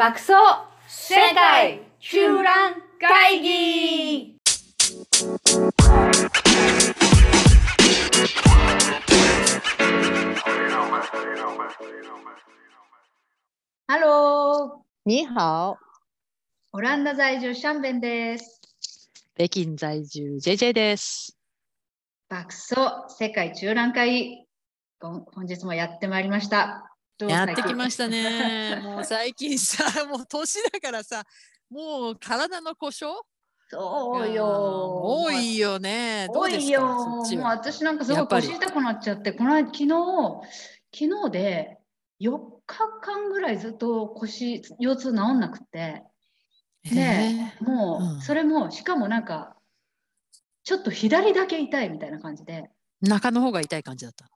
爆走世界集覧会議ハロー你好，オランダ在住シャンベンです。北京在住 JJ です。爆走世界中覧会本本日もやってまいりました。やってきまししたね。もう最近さ、もう年だからさ、もう体の故障？そうよ。多いよね。ど多いよ。もう私なんかすごい腰痛くなっちゃって、この間昨日、昨日で4日間ぐらいずっと腰、腰痛治んなくて、で、もうんうそれも、しかもなんか、ちょっと左だけ痛いみたいな感じで、中の方が痛い感じだった。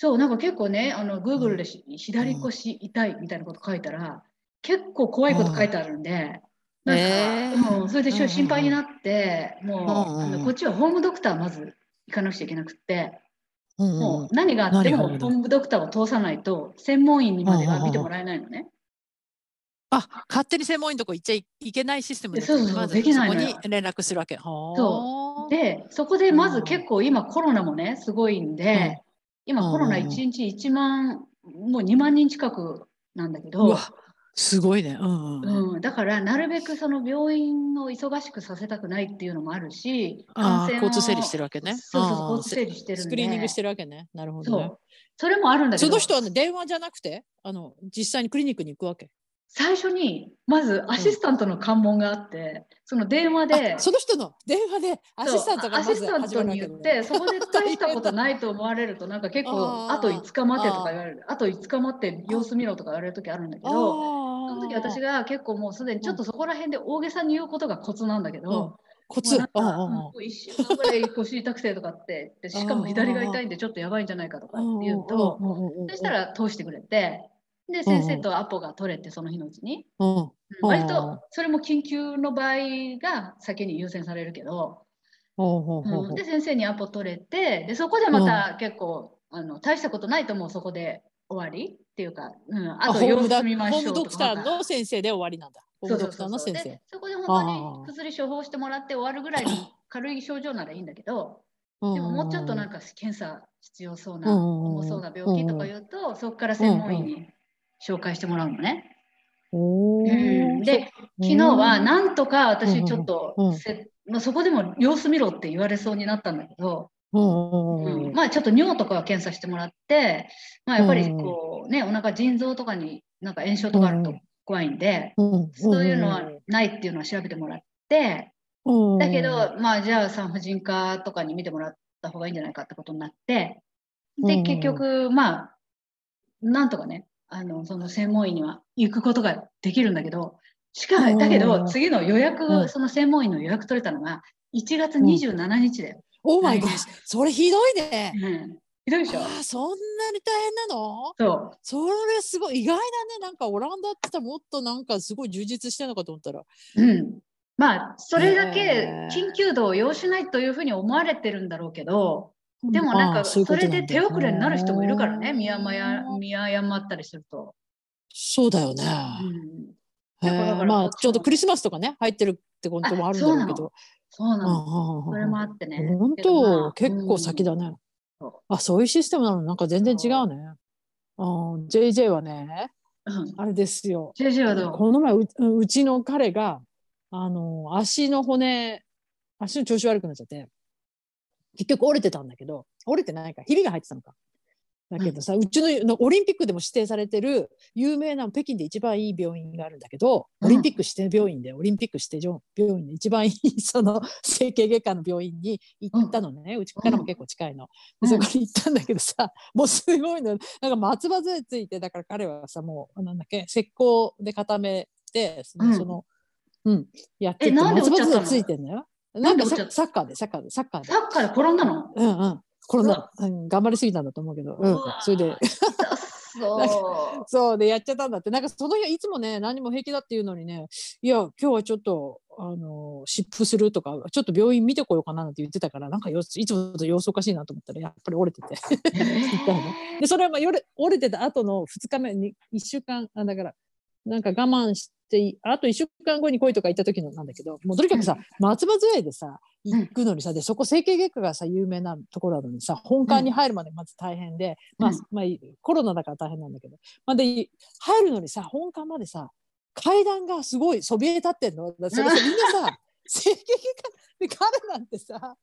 そう、なんか結構ね、あの、Google でし左腰痛いみたいなこと書いたら、結構怖いこと書いてあるんで、なんか、えー。うん、それで心配になって、もう、うんうんうん。あのこっちはホームドクターまず行かなくちゃいけなくって、うんうんもう何があってもホームドクターを通さないと、専門医にまでは見てもらえないのね。あ、勝手に専門医のとこ行っちゃいいけないシステムでそうそうそうまずできないそこのよに連絡するわけ。そう。で、そこでまうん。ず結構今コロナもね、すごいんで、今コロナうん1日1万、もう2万人近くなんだけどすごいね。うんうん。うん、だからなるべくその病院を忙しくさせたくないっていうのもあるし、あ交通整理してるわけね。そうそう交通整理してる。スクリーニングしてるわけね。なるほどね。そう。それもあるんだけど、その人は、ね、電話じゃなくてあの実際にクリニックに行くわけ。最初にまずアシスタントの関門があって、その電話で、あその人の？電話でアシスタントがアシスタントに言って、そこで大したことないと思われると、なんか結構、あと5日待てとか言われる。あと5日待って様子見ろとか言われる時あるんだけど、その時私がが結構もうすでにちょっとそこら辺で大げさに言うことがコツなんだけど、コツ。もうなんかあああもう1週間ぐらい腰痛くてとかって言って、しかも左が痛いんでちょっとやばいんじゃないかとかって言うと、そしたら通してくれて、で、先生とアポが取れて、その日のうちに。うん。割とそれも緊急の場合が先に優先されるけど、ほうん。で先生にアポ取れてでそこでまた結構、あの大したことないともうそこで終わり。っていうか、うん、あと様子見ましょうホームドクターの先生で終わりなんだ。ホーそうムドクタそうそうそうーの先生で。そこで本当あに薬処方してもらって終わるぐらいの軽い症状ならいいんだけど、ででももうちょっとなんか。か検査必要そうな、重そうな病気とか言うと、そこから専門医に紹介してもらうのね。おうん。ーで、昨日はなんとか私ちょっとまあ、そこでも様子見ろって言われそうになったんだけど、うんまあちょっと尿とかは検査してもらって、まあ、やっぱりこうね、お腹腎臓とかになんか炎症とかあると怖いんで、うんそういうのはないっていうのは調べてもらって、うんだけど、まあじゃあ産婦人科とかに見てもらった方がいいんじゃないかってことになって、で、うん。結局、まあ、なんとかね、あの、その専門医には行くことができるんだけど、しかだけど、次の予約、うんその専門医の予約取れたのが、1月27日だよ。オーマイゴッ来それひどいね。うん。ひどいでしょ？あーそんなに大変なの？そう。それすごい意外だね。なんかオランダってたらもっとなんかすごい充実してるのかと思ったら。うん。まあ、それだけ緊急度を要しないというふうに思われてるんだろうけど、でもなんか、それで手遅れになる人もいるからね、見誤や見誤ったりすると。そうだよね。まあちょうどクリスマスとかね入ってるってこともあるんだろうけど。そうなの。それもあってね。本当あ結構先だね。そうあそういうシステムなのなんか全然違うね。JJ はねうん。あれですよ。JJ はどう？この前ううちの彼があの足の骨足の調子悪くなっちゃって結局折れてたんだけど折れてないかひびが入ってたのか。だけどさ、うちののオリンピックでも指定されてる有名な北京で一番いい病院があるんだけど、うん。オリンピック指定病院でオリンピック指定病院で一番いい その整形外科の病院に行ったのね、うちからも結構近いの。うん。でそこに行ったんだけどさ、もうすごいの。なんか松葉杖ついてだから彼はさもうなんだっけ石膏で固めてその,、うん。うんやってて松葉杖ついてんだよ。なんかササッカーでサッカーでサッカーで。サッカーで転んだの？うんうん。コロナ、うん、頑張りすぎたんだと思うけど、うん。それで。そう。そうでやっちゃったんだって。なんかその日はいつもね何も平気だっていうのにねいや今日はちょっとあの湿布するとかちょっと病院見てこようかななんて言ってたからなんか様子いつもと様子おかしいなと思ったらやっぱり折れてて。でそれはまあ折れ折れてた後の2日目に1週間あだからなんか我慢してあと1週間後に来いとか言った時のなんだけどもうとにかくさ、松葉杖でさ行くのにさ、でそこ整形外科がさ有名なところなのにさ本館に入るまでまず大変で、まあまあ、コロナだから大変なんだけど、まあ、で入るのにさ本館までさ階段がすごいそびえ立ってんの。それさみんなさ 整形外科で彼なんてさ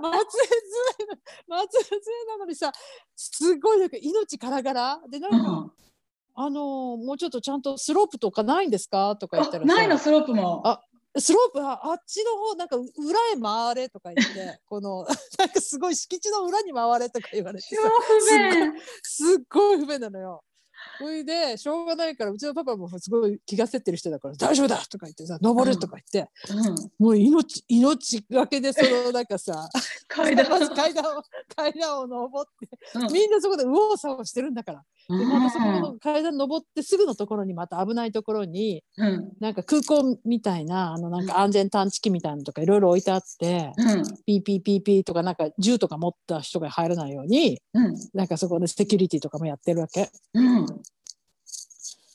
松江杖松江杖なのにさすごいなんか命からがらでなんか、うん、あのもうちょっとちゃんとスロープとかないんですか？とか言ったらないのスロープもあスロープはあっちの方なんか裏へ回れとか言って このなんかすごい敷地の裏に回れとか言われてすっごい不便なのよ。それでしょうがないからうちのパパもすごい気がせってる人だから「大丈夫だ!」とか言ってさ「登る!」とか言って、うん、もう命命がけでそのなんかさ階段階段を 階段を登って、うん、みんなそこで右往左往してるんだから。でまたそこの階段登ってすぐのところにまた危ないところに、うん、なんか空港みたいなあのなんか安全探知機みたいなのとかいろいろ置いてあって、うん、ピーピーピーピーとかなんか銃とか持った人が入らないように、うん、なんかそこでセキュリティとかもやってるわけ。うん。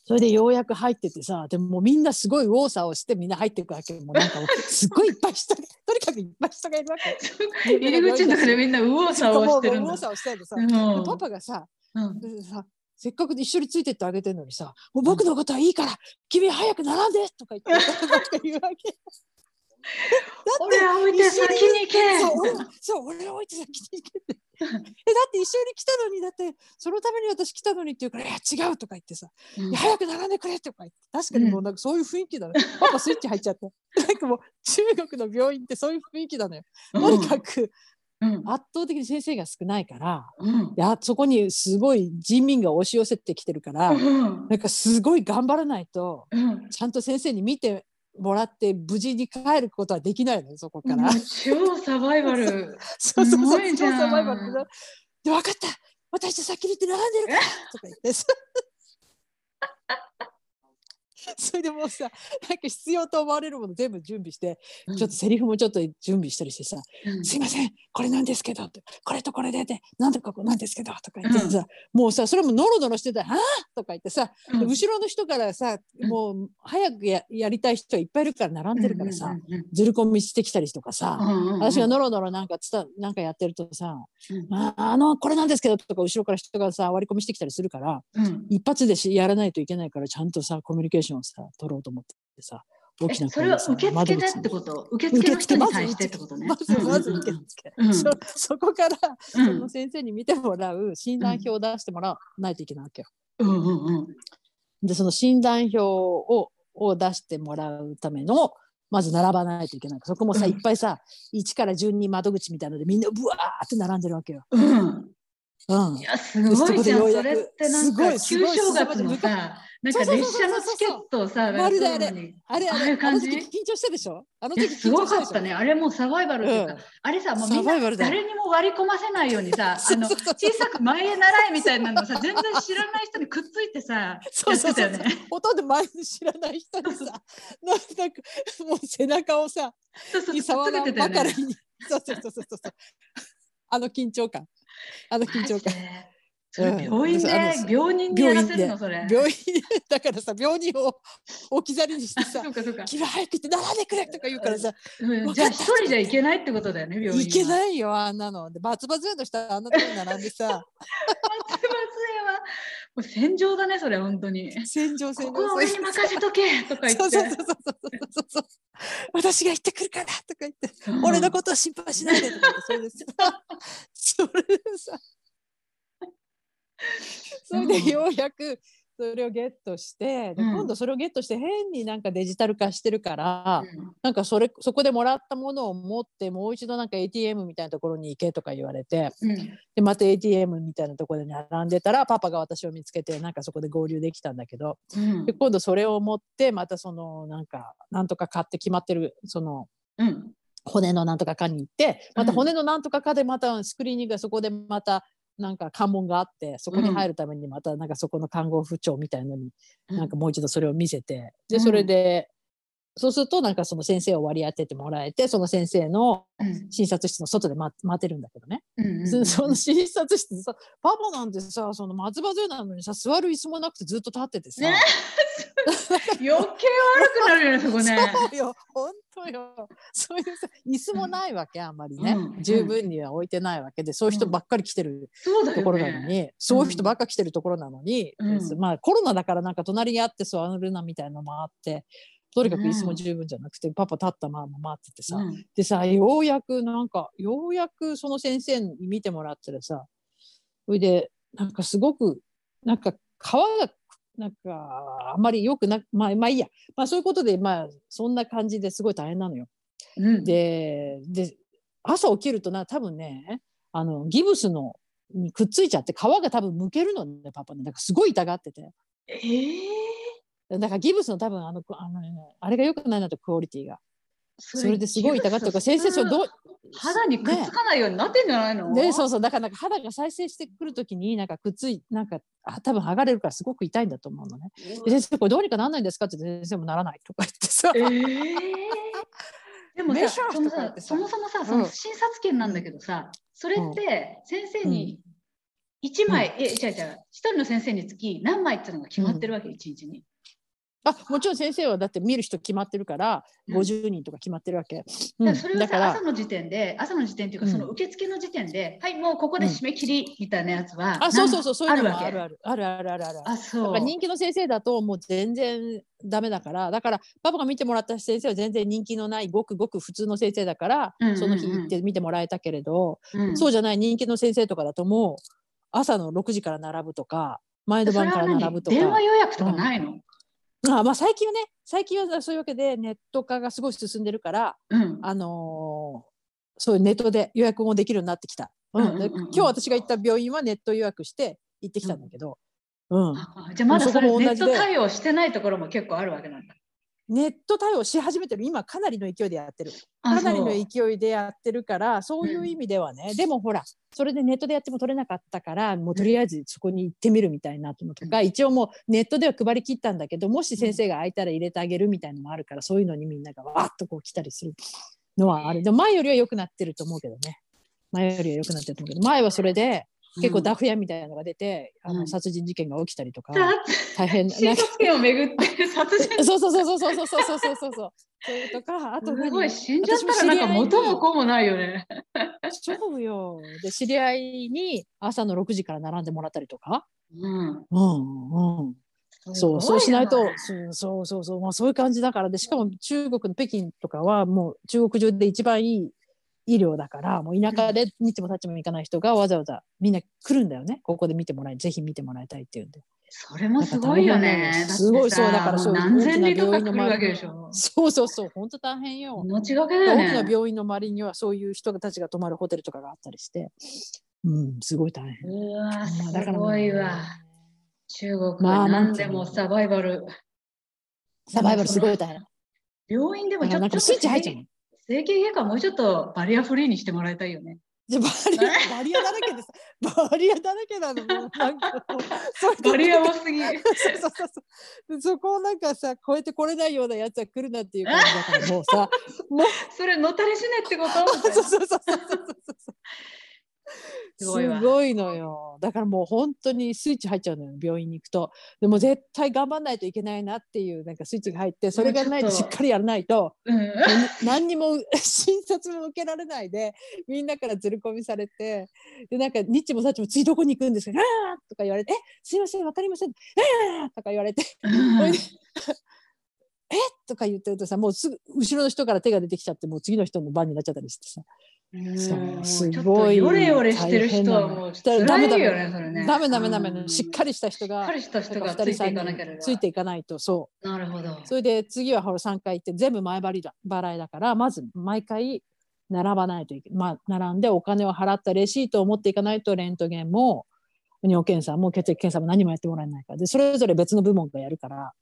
それでようやく入っててさでもみんなすごい右往左往してみんな入っていくわけ。もうなんかすごいいっぱい人とにかくいっぱい人がいるわけ。入り口の中でみんな右往左往してるんだ。右往左往してるさ、うん、パパがさ,、うん、させっかく一緒についてってあげてるのにさ「もう僕のことはいいから、君早く並んで!」とか言って言うわけ。俺は置いて先に行け。そう俺は置いて先に行けって。えだって一緒に来たのにだってそのために私来たのにって言うから「いや違う」とか言ってさ「うん、早く並んでくれ」とか言って。確かにもうなんかそういう雰囲気だね、うん、パパスイッチ入っちゃって。なんかもう中国の病院ってそういう雰囲気だね、うん、とにかくうん、圧倒的に先生が少ないから、うん、やそこにすごい人民が押し寄せてきてるから、うん、なんかすごい頑張らないと、ちゃんと先生に見てもらって無事に帰ることはできないのそこから。超サバイバル。そうそうそう超サバイバル。で分かった。私と先に行って並んでるからとか言って。それでもうさなんか必要と思われるもの全部準備して、うん、ちょっとセリフもちょっと準備したりしてさ「うん、すいませんこれなんですけど」って「これとこれで」って「なんとかこなんですけど」とか言ってさ、うん、もうさそれもノロノロしてたら「ああ!」とか言ってさ、後ろの人からさもう早くややりたい人いっぱいいるから並んでるからさ、ずる込みしてきたりとかさ、私がノロノロなんかつたなんかやってるとさ「ああのこれなん。ですけど」とか後ろから人がさ割り込みしてきたりするから、一発でしやらないといけないからちゃんとさコミュニケーションをさ取ろうと思ってさ大きなそれは受付でってこと？受付の人に対してってことね。まずまず受付、うん、そそこから、その先生に見てもらう診断票を出してもらわないといけないわけよ。うんうんうん、でその診断票をを出してもらうためのまず並ばないといけない。そこもさ、いっぱいさ1から順に窓口みたいなのでみんなブワーって並んでるわけよ。うん。うん、いやすごいじゃん。それってなんか旧正月のさなんか列車のチケットをさ、まるであれ、あれ、あれ、感じ？緊張したでしょ？あの時すごかったね。あれもサバイバルっていうか、あれさ、もうみんな誰にも割り込ませないようにさ、あの小さく前へ習いみたいなのさ、全然知らない人にくっついてさ、そうそうそうほとんど前に知らない人にさ、なんかもう背中をさ、そうそう、触らばかりに。そうそうそうそうそう。あの緊張感。あの緊張感。病院で、病人でやらせるのそれ。病院だからさ病人を 置き去りにしてさ「君早く行って並んでくれ」とか言うからさ、うん、じゃあ一人じゃいけないってことだよね病院いけないよあんなの。でバツバツの下あんなとこに並んでさ。バツバツはもう戦場だねそれ本当に。戦場戦場。ここ俺に任せとけとか言って。そうそうそうそうそう私が行ってくるからとか言って、う。ん、俺のことは心配しないでとかそれでそれでさ それでようやくそれをゲットして、うん、今度それをゲットして変になんかデジタル化してるから、うん、なんかそれそこでもらったものを持ってもう一度なんか ATM みたいなところに行けとか言われて、うん、でまた ATM みたいなところで並んでたらパパが私を見つけてなんかそこで合流できたんだけど、で今度それを持ってまたそのなんかなんとか買って決まってるその、骨のなんとかかに行ってまた骨のなんとかかでまたスクリーニングがそこでまたなんか関門があってそこに入るためにまたなんかそこの看護婦長みたいのに、なんかもう一度それを見せてでそれでそうするとなんかその先生を割り当ててもらえてその先生の診察室の外で待待てるんだけどね、うん その診察室でさパパなんてさその松葉杖なのにさ座る椅子もなくてずっと立っててさ、ね、余計悪くなるよねそこね。そうよ。本当よ。そういうさ椅子もないわけあんまりね、うん、十分には置いてないわけでそういう人ばっかり来てるところなのに、うん。そういう人ばっかり来てるところなのに、まあコロナだからなんか隣にあって座るなみたいなのもあってとにかく椅子も十分じゃなくて、うん、パパ立ったまま待っててさ、うん、でさようやくなんかようやくその先生に見てもらってさそれでなんかすごくなんか皮がなんかあんまりよくなまあまあいいや、まあ、そういうことでまあそんな感じですごい大変なのよ。うん、でで朝起きるとな多分ねあのギブスのにくっついちゃって皮が多分むけるのねパパね。なんかすごい痛がってて。えーだからギブスの多分あのあの、ね、あれがよくないなとクオリティが。それですごい痛がってるから先生それどう肌にくっつかないようになってんじゃないの？ねそうそうだからなんか肌が再生してくるときになんかくっついなんかあ多分剥がれるからすごく痛いんだと思うのね。で先生これどうにかならないんですか？って先生もならないとか言ってさ。えー、でもさそのさそもそもさその診察券なんだけどさ、うん、それって先生に1枚、うん、え違う違う。1人の先生につき何枚っていうのが決まってるわけ、うん、1日に。あもちろん先生はだって見る人決まってるから50人とか決まってるわけ。うん、それはさ朝の時点で朝の時点っていうかその受付の時点で、はいもうここで締め切りみたいなやつは、あそうそうそうそういうのもあるあるある。あるあるあるあそう。人気の先生だともう全然ダメだからだからパパが見てもらった先生は全然人気のないごくごく普通の先生だから、その日行って見てもらえたけれど、うん、そうじゃない人気の先生とかだともう朝の6時から並ぶとか前の晩から並ぶとか。電話予約とかないの、あまあ最近はね最近はそういうわけでネット化がすごい進んでるから、うん、あのー、そういうネットで予約もできるようになってきた、うん、今日私が行った病院はネット予約して行ってきたんだけど、うん。じゃあまだそれネット対応してないところも結構あるわけなんだ。ネット対応し始めてる。今かなりの勢いでやってる。かなりの勢いでやってるからそういう意味ではね、うん、でもほらそれでネットでやっても取れなかったからもうとりあえずそこに行ってみるみたいなのとか、うん、一応もうネットでは配りきったんだけどもし先生が空いたら入れてあげるみたいのもあるからそういうのにみんながわっとこう来たりするのはある。でも前よりは良くなってると思うけどね。前よりは良くなってると思うけど。前はそれで結構ダフ屋みたいなのが出て、うん、あの殺人事件が起きたりとか、大変な。審査権をめぐって殺人。そうそうそうそうそうそうそうそうそうそう。それとか、あとすごい死んじゃったらなんか元も子もないよね。そうよ。で知り合いに朝の6時から並んでもらったりとか。うん。うんうん。そうそうしないとそうそうそうまあそういう感じだからでしかも中国の北京とかはもう中国中で一番いい医療だからもう田舎でにちもたちも行かない人がわざわざみんな来るんだよねここで見てもらいぜひ見てもらいたいっていうんで。それもすごいよね。すごいそうだからそう何千人とか来るわけでしょ。そうそうそう本当大変よ。命がけだよね。大きな病院の周りにはそういう人たちが泊まるホテルとかがあったりして、うんすごい大変。うわすごいわ。中国は何でもサバイバル。サバイバルすごい大変。病院でもちょっとスイッチ入っちゃう。整形外科もうちょっとバリアフリーにしてもらいたいよね。じゃバリア バリアだらけです。バリアだらけなのもうなんかバリア多すぎ。そうそうそうそこをなんかさ超えてこれないようなやつは来るなっていう感じだからもうさ。もう。それ野垂れ死ねってこと？そうそうそうそうそうそう すごいのよ。だからもう本当にスイッチ入っちゃうのよ病院に行くと。でも絶対頑張んないといけないなっていうなんかスイッチが入ってそれがないとしっかりやらないと、うん、何にも診察も受けられないでみんなからずる込みされて。でなんかニッチもサッチも次どこに行くんですか？あーとか言われて「えすいません分かりません」あーとか言われて。うん。え？とか言ってるとさもうすぐ後ろの人から手が出てきちゃってもう次の人の番になっちゃったりしてさすごい。ヨレヨレしてる人はもうダメだよね、それね。ダメダメダメ。しっかりした人が、しっかりした人がついていかなきゃついていかないと、そう。なるほど。それで次はほら3回行って全部前払いだ払いだから、まず毎回並ばないといけない。まあ、並んでお金を払ったレシートを持っていかないと、レントゲンも、尿検査も血液検査も何もやってもらえないから。で、それぞれ別の部門がやるから、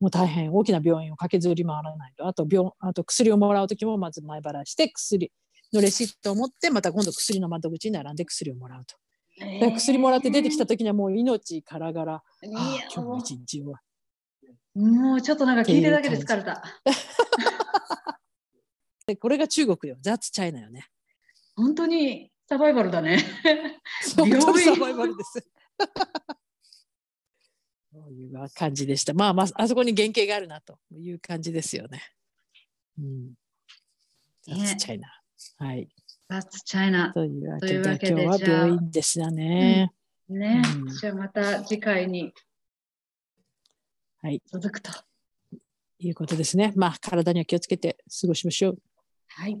もう大変大きな病院を駆けずり回らないとあと病あと薬をもらう時もまず前払いして薬のレシートを持ってまた今度薬の窓口に並んで薬をもらうと。薬もらって出てきた時にはもう命からがら、あ今日も一日はもうちょっとなんか聞いてるだけで疲れた。でこれが中国よ。ザッツチャイナよね。本当にサバイバルだね。本当にサバイバルです。そういう感じでした。まあまあ、あそこに原型があるなという感じですよね。うん。ザッツチャイナ。はい。ザッツチャイナ。というわけで、今日は病院ですよね。うん、ね、うん、じゃあまた次回に続くと。いうことですね。まあ、体には気をつけて過ごしましょう。はい。